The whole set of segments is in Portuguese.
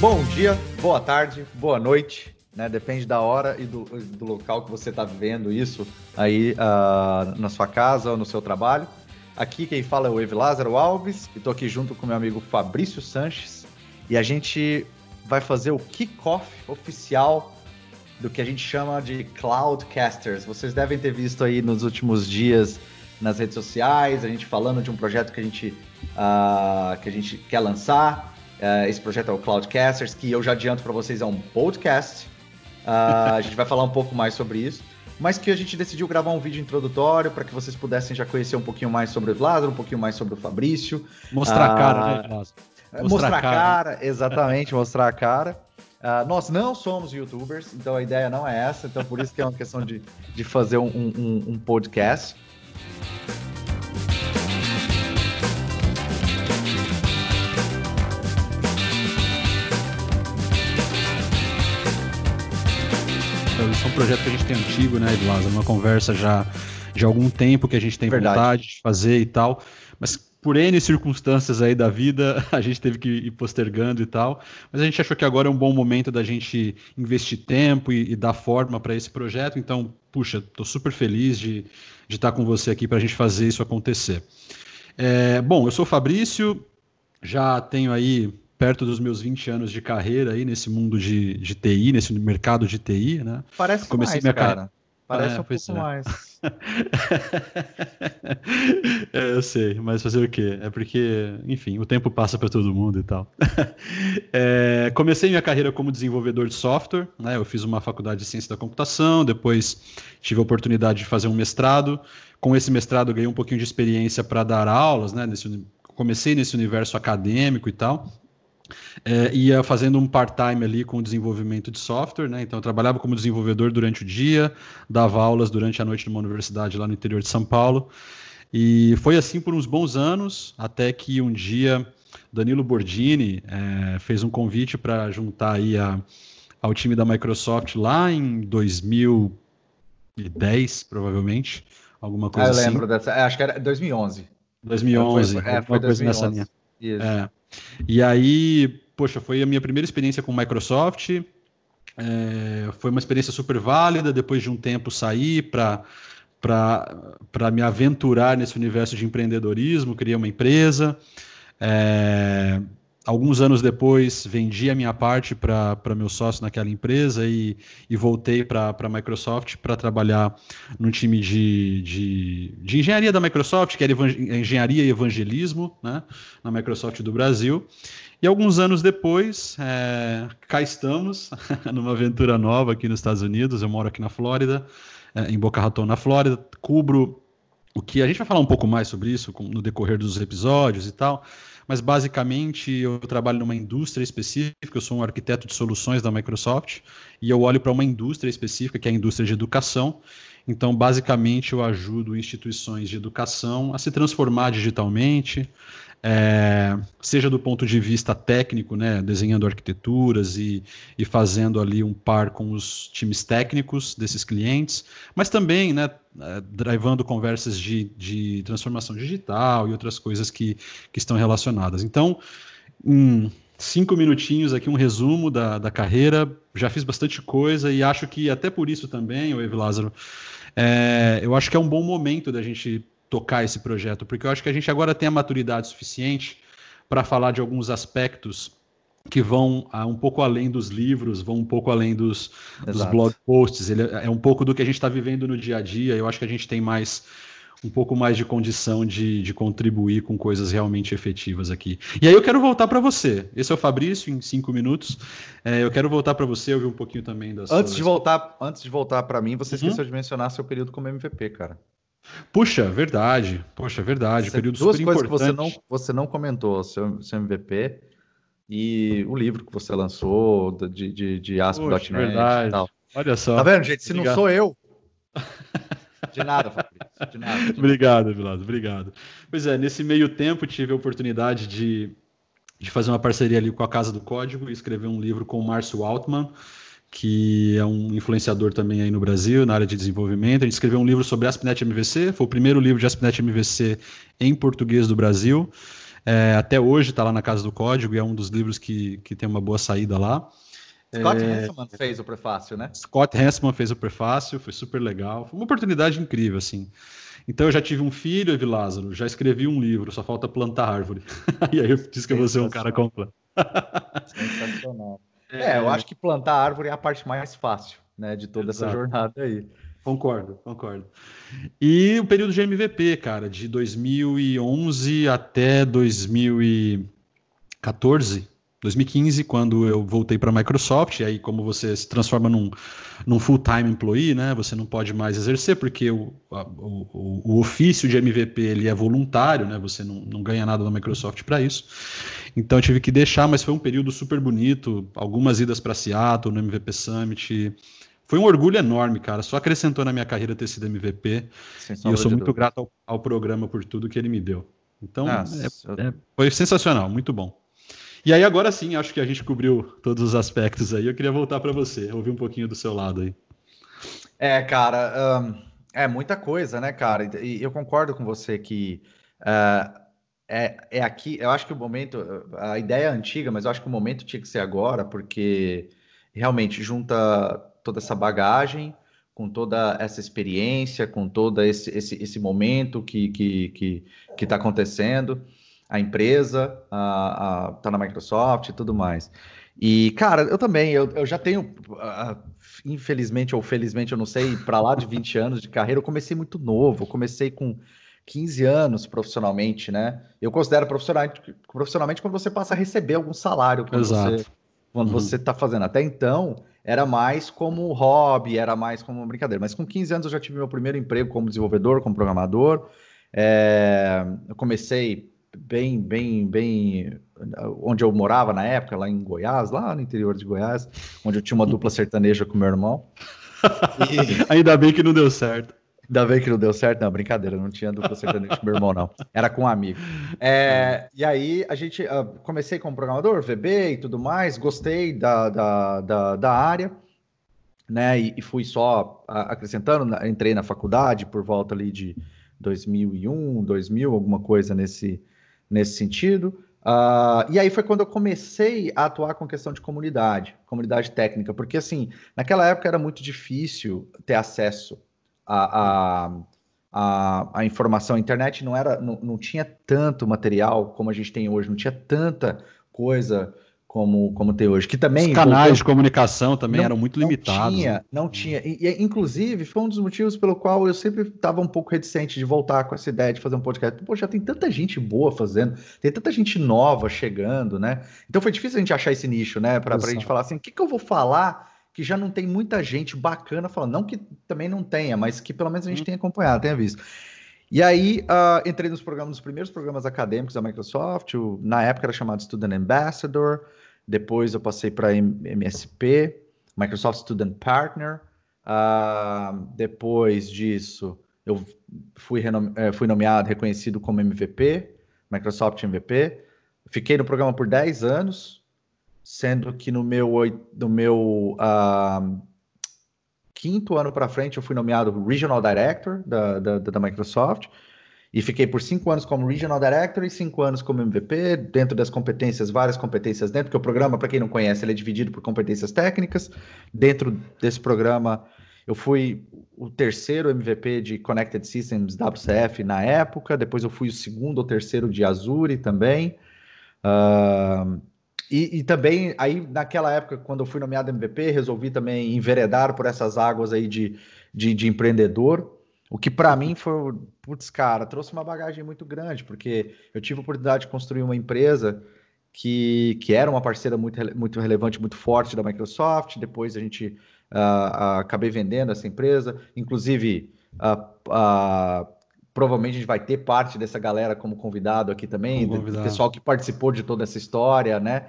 Bom dia, boa tarde, boa noite, né? Depende da hora e do, do local que você está vivendo isso aí uh, na sua casa ou no seu trabalho. Aqui quem fala é o Ev Lázaro Alves, e estou aqui junto com meu amigo Fabrício Sanches, e a gente vai fazer o kickoff oficial do que a gente chama de Cloudcasters. Vocês devem ter visto aí nos últimos dias nas redes sociais, a gente falando de um projeto que a gente, uh, que a gente quer lançar. Uh, esse projeto é o Cloudcasters, que eu já adianto para vocês é um podcast. Uh, a gente vai falar um pouco mais sobre isso. Mas que a gente decidiu gravar um vídeo introdutório para que vocês pudessem já conhecer um pouquinho mais sobre o Lázaro, um pouquinho mais sobre o Fabrício. Mostrar a cara, né, Lázaro? Mostrar, mostrar a cara, cara exatamente, mostrar a cara. Uh, nós não somos youtubers, então a ideia não é essa, então por isso que é uma questão de, de fazer um, um, um podcast. Isso é um projeto que a gente tem antigo, né, Edilasa? Uma conversa já de algum tempo que a gente tem Verdade. vontade de fazer e tal. Mas por N circunstâncias aí da vida, a gente teve que ir postergando e tal. Mas a gente achou que agora é um bom momento da gente investir tempo e, e dar forma para esse projeto. Então, puxa, estou super feliz de, de estar com você aqui para a gente fazer isso acontecer. É, bom, eu sou o Fabrício, já tenho aí perto dos meus 20 anos de carreira aí nesse mundo de, de TI, nesse mercado de TI, né? Parece Comecei mais, minha cara. Carreira... Parece é, um pouco é. mais. é, eu sei, mas fazer o quê? É porque, enfim, o tempo passa para todo mundo e tal. é, comecei minha carreira como desenvolvedor de software, né? Eu fiz uma faculdade de ciência da computação, depois tive a oportunidade de fazer um mestrado. Com esse mestrado ganhei um pouquinho de experiência para dar aulas, né? Nesse, comecei nesse universo acadêmico e tal. É, ia fazendo um part-time ali com o desenvolvimento de software, né? Então eu trabalhava como desenvolvedor durante o dia, dava aulas durante a noite numa universidade lá no interior de São Paulo. E foi assim por uns bons anos, até que um dia Danilo Bordini é, fez um convite para juntar aí a, ao time da Microsoft lá em 2010, provavelmente, alguma coisa ah, eu assim. lembro dessa, é, acho que era 2011. 2011, foi, é, foi 2011. nessa linha. Isso. É. E aí, poxa, foi a minha primeira experiência com Microsoft. É, foi uma experiência super válida. Depois de um tempo, saí para para me aventurar nesse universo de empreendedorismo, criei uma empresa. É, alguns anos depois, vendi a minha parte para meu sócio naquela empresa e, e voltei para a Microsoft para trabalhar no time de, de, de, engenharia da Microsoft, que era engenharia e evangelismo, né, na Microsoft do Brasil. E alguns anos depois, é, cá estamos, numa aventura nova aqui nos Estados Unidos. Eu moro aqui na Flórida, é, em Boca Raton, na Flórida. Cubro o que a gente vai falar um pouco mais sobre isso no decorrer dos episódios e tal mas basicamente eu trabalho numa indústria específica, eu sou um arquiteto de soluções da Microsoft, e eu olho para uma indústria específica, que é a indústria de educação. Então, basicamente, eu ajudo instituições de educação a se transformar digitalmente, é, seja do ponto de vista técnico, né, desenhando arquiteturas e, e fazendo ali um par com os times técnicos desses clientes, mas também né, é, drivando conversas de, de transformação digital e outras coisas que, que estão relacionadas. Então, em cinco minutinhos aqui, um resumo da, da carreira, já fiz bastante coisa e acho que até por isso também, o Ev Lázaro, é, eu acho que é um bom momento da gente tocar esse projeto, porque eu acho que a gente agora tem a maturidade suficiente para falar de alguns aspectos que vão uh, um pouco além dos livros, vão um pouco além dos, dos blog posts. Ele é, é um pouco do que a gente está vivendo no dia a dia. Eu acho que a gente tem mais um pouco mais de condição de, de contribuir com coisas realmente efetivas aqui. E aí eu quero voltar para você. Esse é o Fabrício em cinco minutos. É, eu quero voltar para você, ouvir um pouquinho também das. Antes de voltar, antes de voltar para mim, você uhum. esqueceu de mencionar seu período como MVP, cara. Puxa, verdade. Poxa, verdade. Você, período duas super coisas importante. que você não, você não comentou, seu, seu MVP e o livro que você lançou de, de, de ASP.NET e tal. Olha só. Tá vendo, gente? Se Obrigado. não sou eu. De nada, Fabrício. De nada. De obrigado, Vilado. Obrigado. Pois é, nesse meio tempo tive a oportunidade de, de fazer uma parceria ali com a Casa do Código e escrever um livro com o Márcio Altman que é um influenciador também aí no Brasil, na área de desenvolvimento. A gente escreveu um livro sobre ASP.NET MVC, foi o primeiro livro de ASP.NET MVC em português do Brasil. É, até hoje está lá na Casa do Código e é um dos livros que, que tem uma boa saída lá. Scott é, fez o prefácio, né? Scott Hanselman fez o prefácio, foi super legal. Foi uma oportunidade incrível, assim. Então eu já tive um filho, Evi Lázaro, já escrevi um livro, só falta plantar árvore. e aí eu disse que eu vou ser um cara completo. Sensacional. É, eu acho que plantar árvore é a parte mais fácil, né, de toda Exato. essa jornada aí. Concordo, concordo. E o período de MVP, cara, de 2011 até 2014, 2015, quando eu voltei para a Microsoft, e aí como você se transforma num, num full-time employee, né, você não pode mais exercer, porque o, a, o, o, ofício de MVP ele é voluntário, né, você não, não ganha nada da Microsoft para isso. Então eu tive que deixar, mas foi um período super bonito, algumas idas para Seattle, no MVP Summit, foi um orgulho enorme, cara. Só acrescentou na minha carreira ter sido MVP. E eu sou muito grato ao, ao, programa por tudo que ele me deu. Então, é, é, foi sensacional, muito bom. E aí, agora sim, acho que a gente cobriu todos os aspectos aí. Eu queria voltar para você, ouvir um pouquinho do seu lado aí. É, cara, um, é muita coisa, né, cara? E eu concordo com você que uh, é, é aqui. Eu acho que o momento, a ideia é antiga, mas eu acho que o momento tinha que ser agora, porque realmente junta toda essa bagagem com toda essa experiência, com todo esse, esse, esse momento que está que, que, que tá acontecendo a empresa, a, a, tá na Microsoft e tudo mais. E, cara, eu também, eu, eu já tenho, uh, infelizmente ou felizmente, eu não sei, para lá de 20 anos de carreira, eu comecei muito novo, eu comecei com 15 anos profissionalmente, né? Eu considero profissionalmente, profissionalmente quando você passa a receber algum salário quando Exato. você quando uhum. você está fazendo. Até então, era mais como hobby, era mais como brincadeira. Mas com 15 anos eu já tive meu primeiro emprego como desenvolvedor, como programador. É, eu comecei bem, bem, bem onde eu morava na época, lá em Goiás, lá no interior de Goiás, onde eu tinha uma dupla sertaneja com meu irmão. E... Ainda bem que não deu certo. Ainda bem que não deu certo, não, brincadeira, não tinha dupla sertaneja com meu irmão, não. Era com um amigo. É, e aí a gente uh, comecei como programador, VB e tudo mais, gostei da, da, da, da área, né? E, e fui só uh, acrescentando, entrei na faculdade por volta ali de 2001, 2000, alguma coisa nesse, nesse sentido. Uh, e aí foi quando eu comecei a atuar com questão de comunidade, comunidade técnica, porque assim, naquela época era muito difícil ter acesso a, a, a, a informação. A internet não era, não, não tinha tanto material como a gente tem hoje, não tinha tanta coisa como, como tem hoje. Que também. Os canais voltou, de comunicação também não, eram muito não limitados. Tinha, né? Não tinha. E, e, inclusive, foi um dos motivos pelo qual eu sempre estava um pouco reticente de voltar com essa ideia de fazer um podcast. Pô, já tem tanta gente boa fazendo, tem tanta gente nova chegando, né? Então foi difícil a gente achar esse nicho, né? Para a gente falar assim: o que, que eu vou falar que já não tem muita gente bacana falando? Não que também não tenha, mas que pelo menos a gente hum. tenha acompanhado, tenha visto. E aí uh, entrei nos programas, nos primeiros programas acadêmicos da Microsoft. O, na época era chamado Student Ambassador. Depois eu passei para MSP, Microsoft Student Partner. Uh, depois disso, eu fui, eh, fui nomeado, reconhecido como MVP, Microsoft MVP. Fiquei no programa por 10 anos, sendo que no meu, no meu uh, quinto ano para frente eu fui nomeado Regional Director da, da, da Microsoft. E fiquei por cinco anos como Regional Director e cinco anos como MVP, dentro das competências, várias competências dentro, porque o programa, para quem não conhece, ele é dividido por competências técnicas. Dentro desse programa, eu fui o terceiro MVP de Connected Systems WCF na época, depois eu fui o segundo ou terceiro de Azure também. Uh, e, e, também, aí naquela época, quando eu fui nomeado MVP, resolvi também enveredar por essas águas aí de, de, de empreendedor. O que para mim foi, putz, cara, trouxe uma bagagem muito grande, porque eu tive a oportunidade de construir uma empresa que, que era uma parceira muito, muito relevante, muito forte da Microsoft. Depois a gente uh, uh, acabei vendendo essa empresa. Inclusive, uh, provavelmente a gente vai ter parte dessa galera como convidado aqui também, convidado. do pessoal que participou de toda essa história, né?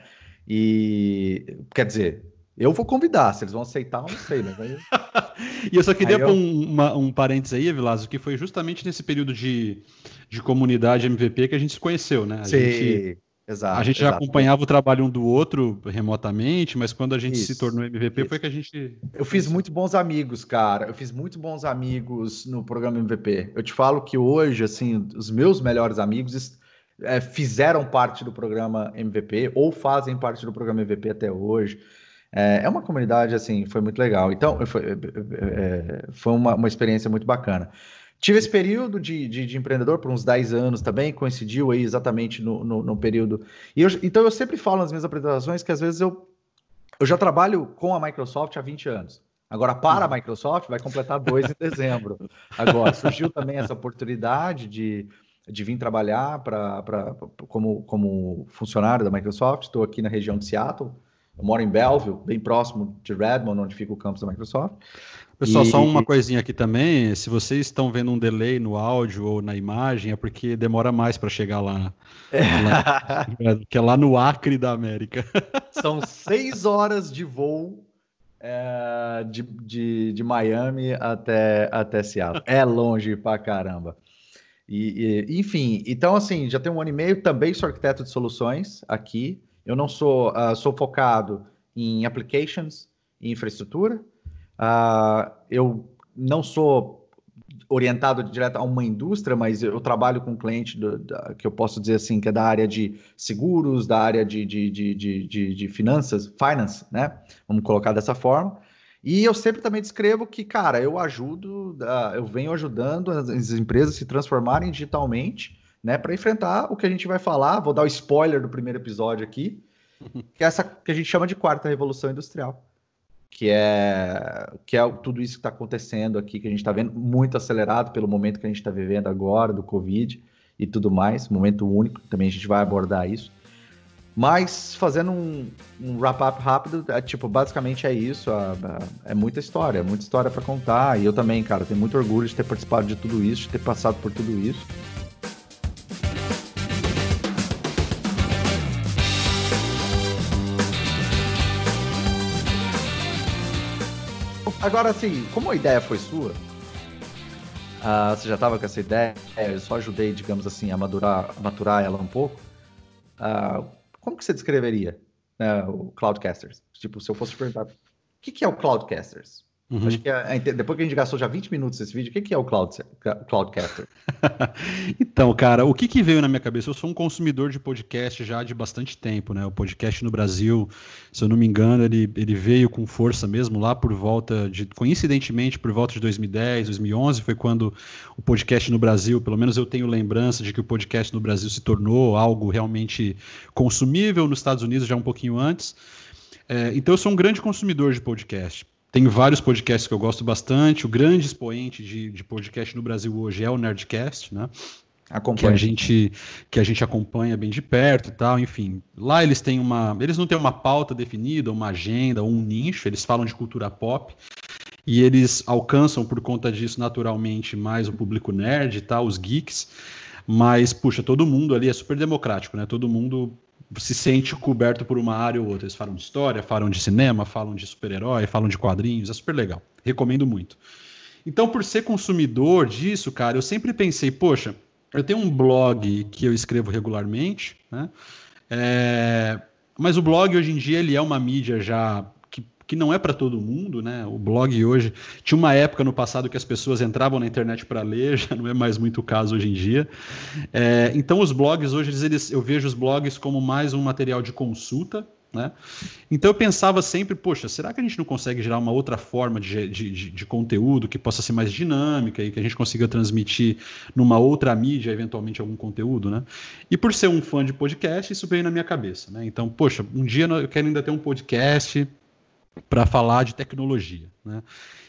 E quer dizer, eu vou convidar, se eles vão aceitar, eu não sei, mas aí. e eu só queria pôr eu... um, um parênteses aí, Vilazo, que foi justamente nesse período de, de comunidade MVP que a gente se conheceu, né? A Sim. Gente... Exato, a gente já acompanhava o trabalho um do outro remotamente, mas quando a gente isso, se tornou MVP isso. foi que a gente. Eu fiz muito bons amigos, cara. Eu fiz muito bons amigos no programa MVP. Eu te falo que hoje, assim, os meus melhores amigos é, fizeram parte do programa MVP ou fazem parte do programa MVP até hoje. É, é uma comunidade, assim, foi muito legal. Então, foi, é, é foi uma, uma experiência muito bacana. Tive esse período de, de, de, empreendedor por uns 10 anos também, coincidiu aí exatamente no, no, no período. Eu, então eu sempre falo nas minhas apresentações que às vezes eu, eu já trabalho com a Microsoft há 20 anos. Agora, para a uhum. Microsoft, vai completar dois em dezembro. Agora, surgiu também essa oportunidade de, de vir trabalhar pra, pra, como, como funcionário da Microsoft. Estou aqui na região de Seattle. Eu moro em Belleville, bem próximo de Redmond, onde fica o campus da Microsoft. Pessoal, e... só uma coisinha aqui também. Se vocês estão vendo um delay no áudio ou na imagem, é porque demora mais para chegar lá, lá que é lá no Acre da América. São seis horas de voo é, de, de, de, Miami até, até Seattle. É longe pra caramba. E, e, enfim, então assim, já tem um ano e meio, também sou arquiteto de soluções aqui. Eu não sou, uh, sou focado em applications e infraestrutura. Uh, eu não sou orientado direto a uma indústria, mas eu trabalho com um cliente do, da, que eu posso dizer assim, que é da área de seguros, da área de, de, de, de, de finanças, finance, né? Vamos colocar dessa forma. E eu sempre também descrevo que, cara, eu ajudo, eu venho ajudando as empresas se transformarem digitalmente, né, para enfrentar o que a gente vai falar. Vou dar o spoiler do primeiro episódio aqui, que é essa que a gente chama de quarta revolução industrial que é que é tudo isso que está acontecendo aqui, que a gente está vendo muito acelerado pelo momento que a gente está vivendo agora, do Covid e tudo mais, momento único, também a gente vai abordar isso. Mas fazendo um, um wrap-up rápido, é, tipo, basicamente é isso, é muita história, muita história para contar, e eu também, cara, tenho muito orgulho de ter participado de tudo isso, de ter passado por tudo isso. Agora, assim, como a ideia foi sua, uh, você já estava com essa ideia, eu só ajudei, digamos assim, a madurar, maturar ela um pouco. Uh, como que você descreveria né, o Cloudcasters? Tipo, se eu fosse perguntar, o que, que é o Cloudcasters? Uhum. Acho que é, depois que a gente gastou já 20 minutos nesse vídeo, o que, que é o Cloud, Cloudcaster? então, cara, o que, que veio na minha cabeça? Eu sou um consumidor de podcast já de bastante tempo, né? O podcast no Brasil, se eu não me engano, ele, ele veio com força mesmo lá por volta de, coincidentemente, por volta de 2010, 2011, foi quando o podcast no Brasil, pelo menos eu tenho lembrança de que o podcast no Brasil se tornou algo realmente consumível, nos Estados Unidos já um pouquinho antes. É, então eu sou um grande consumidor de podcast. Tem vários podcasts que eu gosto bastante. O grande expoente de, de podcast no Brasil hoje é o Nerdcast, né? que a gente que a gente acompanha bem de perto e tal, enfim. Lá eles têm uma, eles não têm uma pauta definida, uma agenda, um nicho, eles falam de cultura pop e eles alcançam por conta disso naturalmente mais o público nerd e tal, os geeks. Mas puxa, todo mundo ali é super democrático, né? Todo mundo se sente coberto por uma área ou outra. Eles falam de história, falam de cinema, falam de super-herói, falam de quadrinhos, é super legal. Recomendo muito. Então, por ser consumidor disso, cara, eu sempre pensei, poxa, eu tenho um blog que eu escrevo regularmente, né? É... Mas o blog hoje em dia ele é uma mídia já que não é para todo mundo, né? O blog hoje tinha uma época no passado que as pessoas entravam na internet para ler, já não é mais muito o caso hoje em dia. É, então os blogs hoje eles, eu vejo os blogs como mais um material de consulta, né? Então eu pensava sempre, poxa, será que a gente não consegue gerar uma outra forma de, de, de, conteúdo que possa ser mais dinâmica e que a gente consiga transmitir numa outra mídia, eventualmente, algum conteúdo, né? E por ser um fã de podcast, isso veio na minha cabeça, né? Então, poxa, um dia eu quero ainda ter um podcast para falar de tecnologia. Né?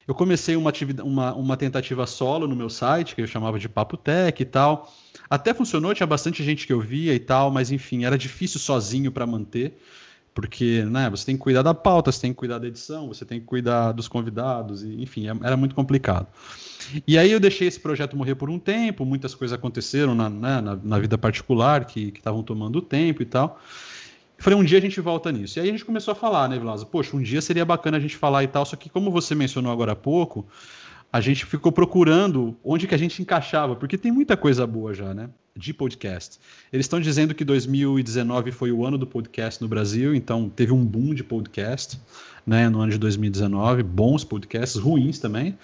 Eu comecei uma, uma, uma, tentativa solo no meu site, que eu chamava de Papo Tech e tal. Até funcionou, tinha bastante gente que eu via e tal, mas enfim, era difícil sozinho para manter, porque né, você tem que cuidar da pauta, você tem que cuidar da edição, você tem que cuidar dos convidados, e, enfim, é, era muito complicado. E aí eu deixei esse projeto morrer por um tempo, muitas coisas aconteceram na, né, na, na vida particular que estavam tomando tempo e tal. Falei, um dia a gente volta nisso. E aí a gente começou a falar, né, Vilaza? Poxa, um dia seria bacana a gente falar e tal, só que como você mencionou agora há pouco, a gente ficou procurando onde que a gente encaixava, porque tem muita coisa boa já, né? De podcast. Eles estão dizendo que 2019 foi o ano do podcast no Brasil, então teve um boom de podcast, né, no ano de 2019, bons podcasts, ruins também,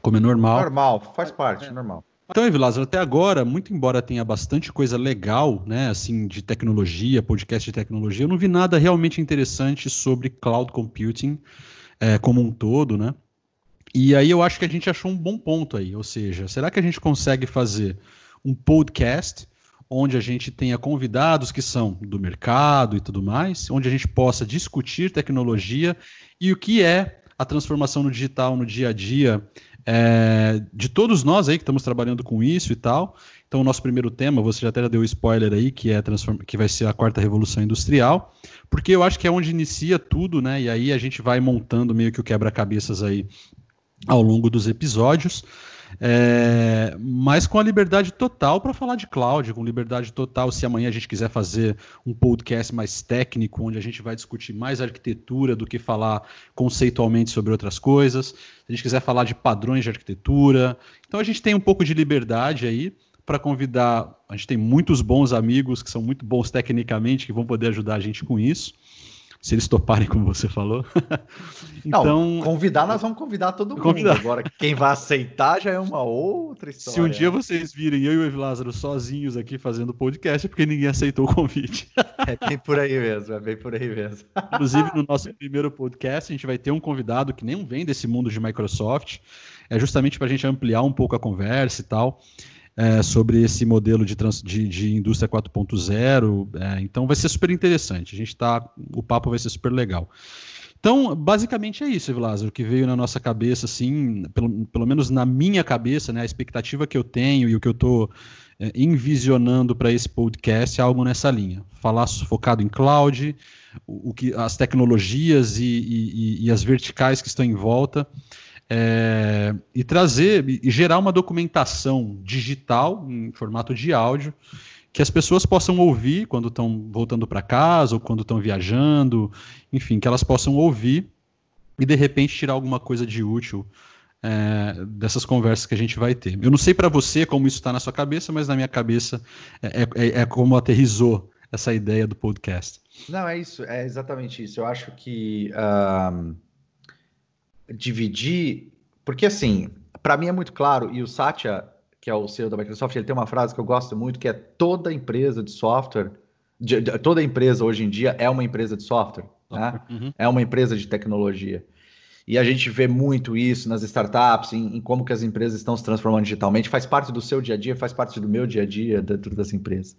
como é normal. Normal, faz parte, normal. Então, Evilásio, até agora, muito embora tenha bastante coisa legal, né, assim, de tecnologia, podcast de tecnologia, eu não vi nada realmente interessante sobre cloud computing é, como um todo, né? E aí eu acho que a gente achou um bom ponto aí, ou seja, será que a gente consegue fazer um podcast onde a gente tenha convidados que são do mercado e tudo mais, onde a gente possa discutir tecnologia e o que é a transformação no digital no dia a dia é, de todos nós aí que estamos trabalhando com isso e tal. Então, o nosso primeiro tema, você já até deu spoiler aí, que, é que vai ser a quarta revolução industrial, porque eu acho que é onde inicia tudo, né? E aí a gente vai montando meio que o quebra-cabeças aí ao longo dos episódios. É, mas com a liberdade total para falar de cloud, com liberdade total se amanhã a gente quiser fazer um podcast mais técnico, onde a gente vai discutir mais arquitetura do que falar conceitualmente sobre outras coisas, se a gente quiser falar de padrões de arquitetura. Então a gente tem um pouco de liberdade aí para convidar. A gente tem muitos bons amigos que são muito bons tecnicamente, que vão poder ajudar a gente com isso se eles toparem, como você falou. então, Não, convidar, nós vamos convidar todo mundo. Convidar. Agora, quem vai aceitar já é uma outra história. Se um dia vocês virem eu e o Ev Lázaro sozinhos aqui fazendo podcast, é porque ninguém aceitou o convite. É bem por aí mesmo, é bem por aí mesmo. Inclusive, no nosso primeiro podcast, a gente vai ter um convidado que nem vem desse mundo de Microsoft. É justamente para a gente ampliar um pouco a conversa e tal é, sobre esse modelo de, trans, de, de indústria 4.0. É, então vai ser super interessante. A gente tá, o papo vai ser super legal. Então, basicamente é isso, Lázaro, que veio na nossa cabeça, assim, pelo, pelo menos na minha cabeça, né, a expectativa que eu tenho e o que eu estou é, envisionando para esse podcast é algo nessa linha. Falar focado em cloud, o, o que, as tecnologias e, e, e as verticais que estão em volta é, e trazer e gerar uma documentação digital em formato de áudio que as pessoas possam ouvir quando estão voltando para casa ou quando estão viajando, enfim, que elas possam ouvir e de repente tirar alguma coisa de útil é, dessas conversas que a gente vai ter. Eu não sei para você como isso está na sua cabeça, mas na minha cabeça é, é, é, como aterrizou essa ideia do podcast. Não, é isso, é exatamente isso. Eu acho que. Dividir, porque assim, para mim é muito claro, e o Satya, que é o CEO da Microsoft, ele tem uma frase que eu gosto muito, que é toda empresa de software, de, de, toda empresa hoje em dia é uma empresa de software, né? Uhum. é uma empresa de tecnologia. E a gente vê muito isso nas startups, em, em, como que as empresas estão se transformando digitalmente, faz parte do seu dia a dia, faz parte do meu dia a dia dentro das empresas.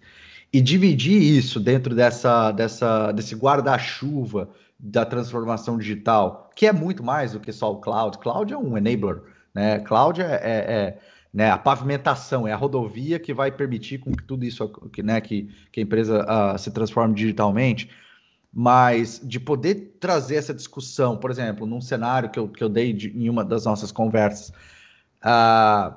E dividir isso dentro dessa, dessa, desse guarda-chuva da transformação digital, que é muito mais do que só o cloud. Cloud é um enabler, né? Cloud é, é, é né, a pavimentação, é a rodovia que vai permitir com que tudo isso, que, né, que, que a empresa uh, se transforme digitalmente. Mas de poder trazer essa discussão, por exemplo, num cenário que eu, que eu dei de, em uma das nossas conversas, uh,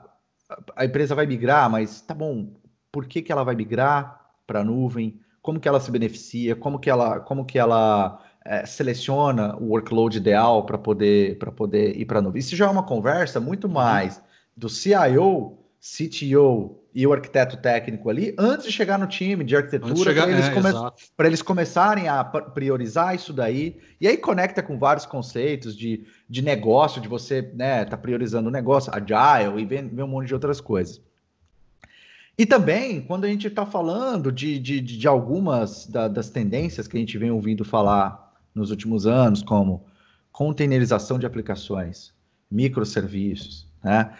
a empresa vai migrar, mas tá bom, por que, que ela vai migrar para a nuvem? Como que ela se beneficia? Como que ela, como que ela é, seleciona o workload ideal para poder, poder ir para a nuvem. Isso já é uma conversa muito mais do CIO, CTO e o arquiteto técnico ali, antes de chegar no time de arquitetura, para eles, é, come eles, começarem a priorizar isso daí. E aí conecta com vários conceitos de, de negócio, de você né, tá priorizando o negócio, agile e vem, vem um monte de outras coisas. E também, quando a gente está falando de, de, de algumas da, das tendências que a gente vem ouvindo falar nos últimos anos, como containerização de aplicações, microserviços, né?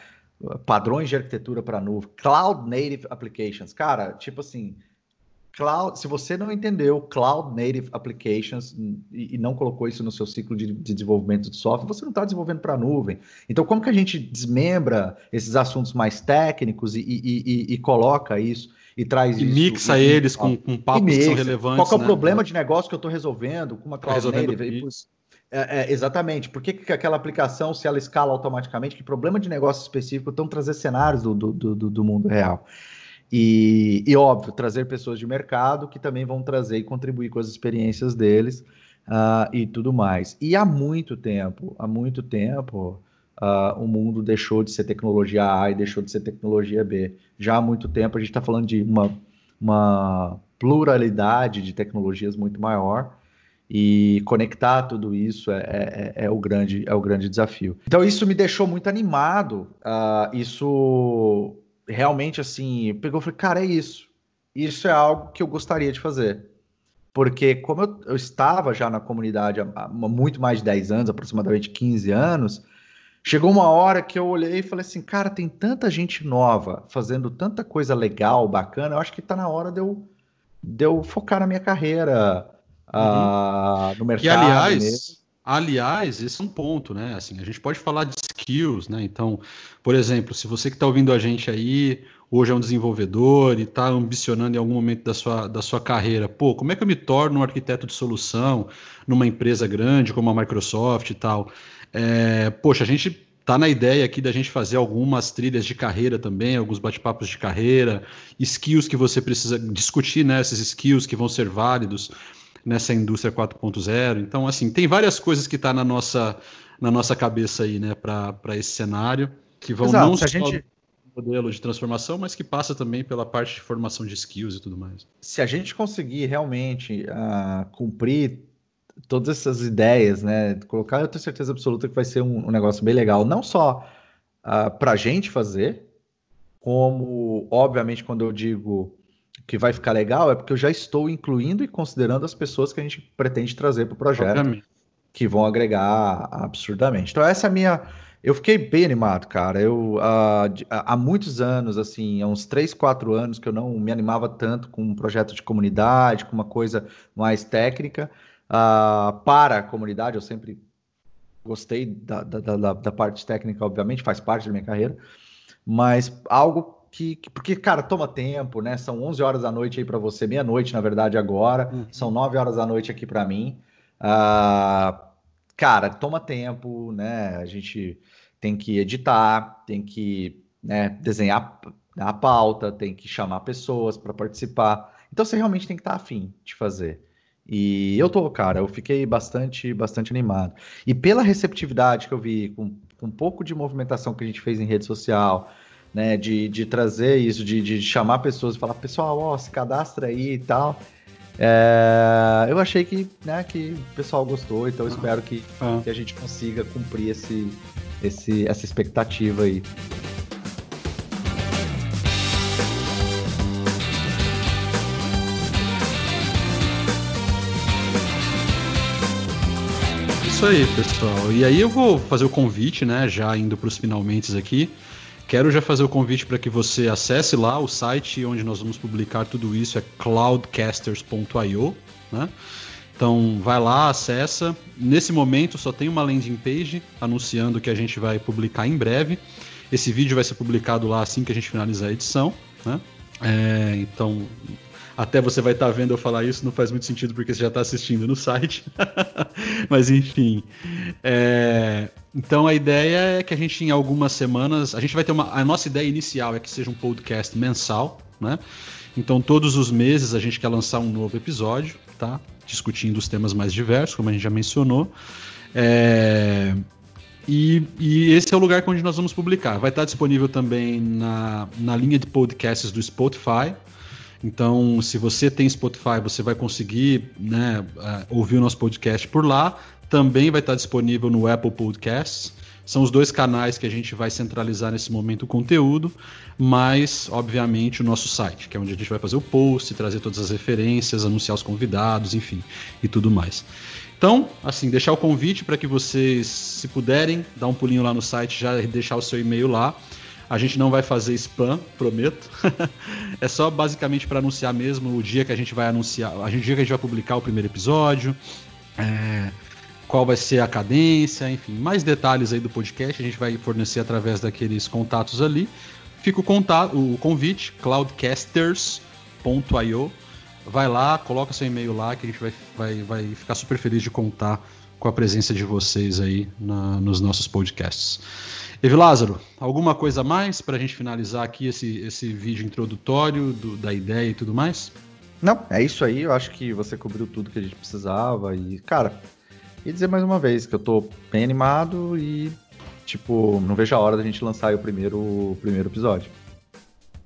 padrões de arquitetura para nuvem, cloud native applications. Cara, tipo assim, cloud, se você não entendeu cloud native applications e, e não colocou isso no seu ciclo de, de desenvolvimento de software, você não está desenvolvendo para a nuvem. Então, como que a gente desmembra esses assuntos mais técnicos e, e, e coloca isso? E traz e isso, mixa e, eles com, com papos mixa. que são relevantes. Qual é o né? problema de negócio que eu estou resolvendo com uma cloud native? É, é, exatamente. Por que, que aquela aplicação, se ela escala automaticamente, que problema de negócio específico estão trazer cenários do, do, do, do mundo real? E, e, óbvio, trazer pessoas de mercado que também vão trazer e contribuir com as experiências deles uh, e tudo mais. E há muito tempo, há muito tempo, uh, o mundo deixou de ser tecnologia A e deixou de ser tecnologia B. Já há muito tempo a gente está falando de uma, uma pluralidade de tecnologias muito maior e conectar tudo isso é, é, é, o, grande, é o grande desafio. Então isso me deixou muito animado, uh, isso realmente assim, pegou falei, cara, é isso. Isso é algo que eu gostaria de fazer. Porque como eu, eu estava já na comunidade há, há, muito mais de 10 anos, aproximadamente 15 anos, chegou uma hora que eu olhei e falei assim, cara, tem tanta gente nova fazendo tanta coisa legal, bacana, eu acho que está na hora de eu, de eu focar na minha carreira uhum. uh, no mercado. E aliás, mesmo. aliás, esse é um ponto, né? Assim, a gente pode falar de skills, né? Então, por exemplo, se você que está ouvindo a gente aí hoje é um desenvolvedor e está ambicionando em algum momento da sua, da sua carreira, pô, como é que eu me torno um arquiteto de solução numa empresa grande como a Microsoft e tal? É, poxa, a gente tá na ideia aqui da gente fazer algumas trilhas de carreira também, alguns bate-papos de carreira, skills que você precisa discutir, né, esses skills que vão ser válidos nessa indústria 4.0. Então, assim, tem várias coisas que tá na nossa na nossa cabeça aí, né, para esse cenário, que vão Exato, não só gente... modelo de transformação, mas que passa também pela parte de formação de skills e tudo mais. Se a gente conseguir realmente uh, cumprir todas essas ideias, né, colocar, eu tenho certeza absoluta que vai ser um, um negócio bem legal, não só uh, ah, para a gente fazer, como, obviamente, quando eu digo que vai ficar legal, é porque eu já estou incluindo e considerando as pessoas que a gente pretende trazer para o projeto. Obviamente que vão agregar absurdamente. Então, essa é a minha. Eu fiquei bem animado, cara. Eu há muitos anos, assim, há uns 3, 4 anos que eu não me animava tanto com um projeto de comunidade, com uma coisa mais técnica. Uh, para a comunidade, eu sempre gostei da, da, da, da, parte técnica, obviamente, faz parte da minha carreira, mas algo que, que, porque, cara, toma tempo, né? São 11 horas da noite aí para você, meia-noite, na verdade, agora, uhum. são 9 horas da noite aqui para mim. Uh, cara, toma tempo, né? A gente tem que editar, tem que né, desenhar a pauta, tem que chamar pessoas para participar. Então você realmente tem que estar tá afim de fazer. E eu tô, cara, eu fiquei bastante, bastante animado. E pela receptividade que eu vi, com, com um pouco de movimentação que a gente fez em rede social, né, de, de trazer isso, de, de chamar pessoas e falar, pessoal, ó, se cadastra aí e tal. É, eu achei que, né, que o pessoal gostou, então espero que, ah. que a gente consiga cumprir esse, esse, essa expectativa aí. Isso aí, pessoal. E aí eu vou fazer o convite, né, já indo para os finalmente aqui. Quero já fazer o convite para que você acesse lá o site onde nós vamos publicar tudo isso, é cloudcasters.io, né? Então vai lá, acessa. Nesse momento só tem uma landing page anunciando que a gente vai publicar em breve. Esse vídeo vai ser publicado lá assim que a gente finalizar a edição, né? É, então até você vai estar tá vendo eu falar isso, não faz muito sentido porque você já está assistindo no site. Mas enfim. É... Então a ideia é que a gente, em algumas semanas, a gente vai ter uma. A nossa ideia inicial é que seja um podcast mensal, né? Então todos os meses a gente quer lançar um novo episódio, tá? Discutindo os temas mais diversos, como a gente já mencionou. É... E, e, esse é o lugar onde nós vamos publicar. Vai estar disponível também na, na linha de podcasts do Spotify, então, se você tem Spotify, você vai conseguir né, uh, ouvir o nosso podcast por lá. Também vai estar disponível no Apple Podcasts. São os dois canais que a gente vai centralizar nesse momento o conteúdo, mas, obviamente, o nosso site, que é onde a gente vai fazer o post, trazer todas as referências, anunciar os convidados, enfim, e tudo mais. Então, assim, deixar o convite para que vocês, se puderem, dar um pulinho lá no site, já deixar o seu e-mail lá. A gente não vai fazer spam, prometo. é só basicamente para anunciar mesmo o dia que a gente vai anunciar, o dia que a gente vai publicar o primeiro episódio, é, qual vai ser a cadência, enfim, mais detalhes aí do podcast a gente vai fornecer através daqueles contatos ali. Fica o, contato, o convite, cloudcasters.io. Vai lá, coloca seu e-mail lá que a gente vai, vai, vai ficar super feliz de contar com a presença de vocês aí na, nos nossos podcasts. Evi Lázaro, alguma coisa a mais para a gente finalizar aqui esse, esse vídeo introdutório do, da ideia e tudo mais? Não, é isso aí. Eu acho que você cobriu tudo que a gente precisava. E, cara, e dizer mais uma vez que eu tô bem animado e, tipo, não vejo a hora da gente lançar o primeiro, o primeiro episódio.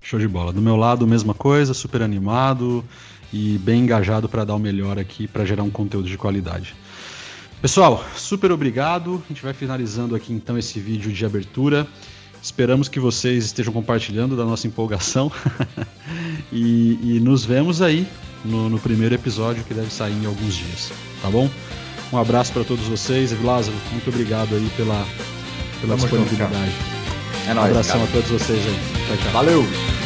Show de bola. Do meu lado, mesma coisa, super animado e bem engajado para dar o melhor aqui, para gerar um conteúdo de qualidade. Pessoal, super obrigado. A gente vai finalizando aqui então esse vídeo de abertura. Esperamos que vocês estejam compartilhando da nossa empolgação. e, e, nos vemos aí no, no, primeiro episódio que deve sair em alguns dias. Tá bom? Um abraço para todos vocês. Lázaro, muito obrigado aí pela, pela disponibilidade. é nóis, um abração cara. a todos vocês aí. Tchau, tchau. Valeu!